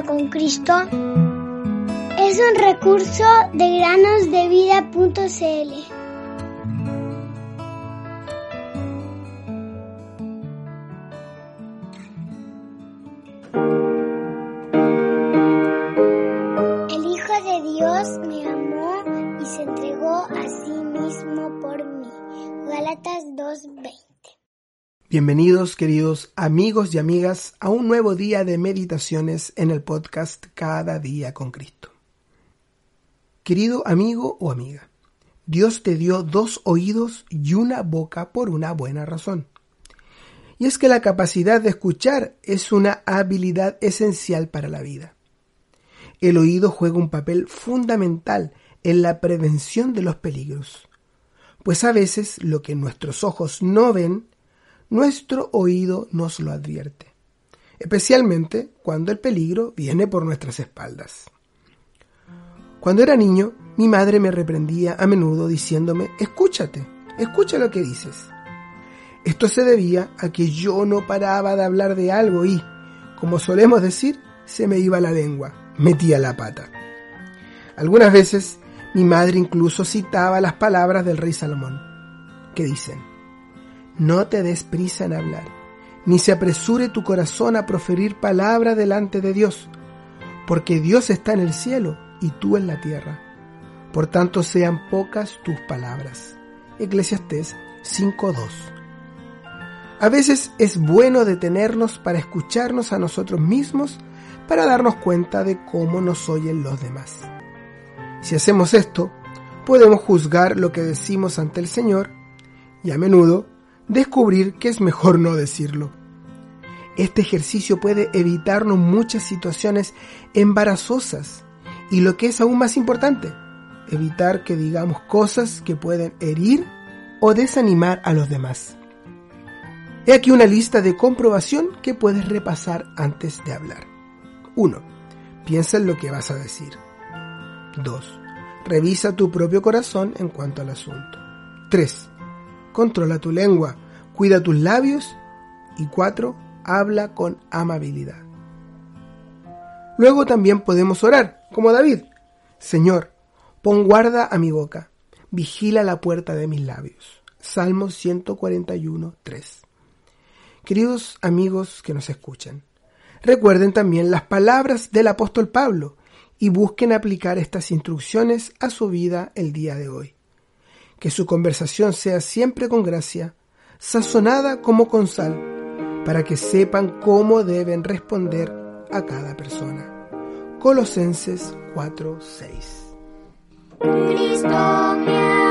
con Cristo es un recurso de granosdevida.cl. El Hijo de Dios me amó y se entregó a sí mismo por mí. Gálatas 2:20 Bienvenidos queridos amigos y amigas a un nuevo día de meditaciones en el podcast Cada día con Cristo. Querido amigo o amiga, Dios te dio dos oídos y una boca por una buena razón. Y es que la capacidad de escuchar es una habilidad esencial para la vida. El oído juega un papel fundamental en la prevención de los peligros, pues a veces lo que nuestros ojos no ven nuestro oído nos lo advierte, especialmente cuando el peligro viene por nuestras espaldas. Cuando era niño, mi madre me reprendía a menudo diciéndome, escúchate, escucha lo que dices. Esto se debía a que yo no paraba de hablar de algo y, como solemos decir, se me iba la lengua, metía la pata. Algunas veces mi madre incluso citaba las palabras del rey Salomón, que dicen, no te des prisa en hablar, ni se apresure tu corazón a proferir palabra delante de Dios, porque Dios está en el cielo y tú en la tierra. Por tanto sean pocas tus palabras. Eclesiastés 5.2. A veces es bueno detenernos para escucharnos a nosotros mismos para darnos cuenta de cómo nos oyen los demás. Si hacemos esto, podemos juzgar lo que decimos ante el Señor y a menudo descubrir que es mejor no decirlo. Este ejercicio puede evitarnos muchas situaciones embarazosas y lo que es aún más importante, evitar que digamos cosas que pueden herir o desanimar a los demás. He aquí una lista de comprobación que puedes repasar antes de hablar. 1. Piensa en lo que vas a decir. 2. Revisa tu propio corazón en cuanto al asunto. 3. Controla tu lengua, cuida tus labios. Y cuatro, habla con amabilidad. Luego también podemos orar, como David. Señor, pon guarda a mi boca, vigila la puerta de mis labios. Salmo 141, 3. Queridos amigos que nos escuchan, recuerden también las palabras del apóstol Pablo y busquen aplicar estas instrucciones a su vida el día de hoy que su conversación sea siempre con gracia, sazonada como con sal, para que sepan cómo deben responder a cada persona. Colosenses 4:6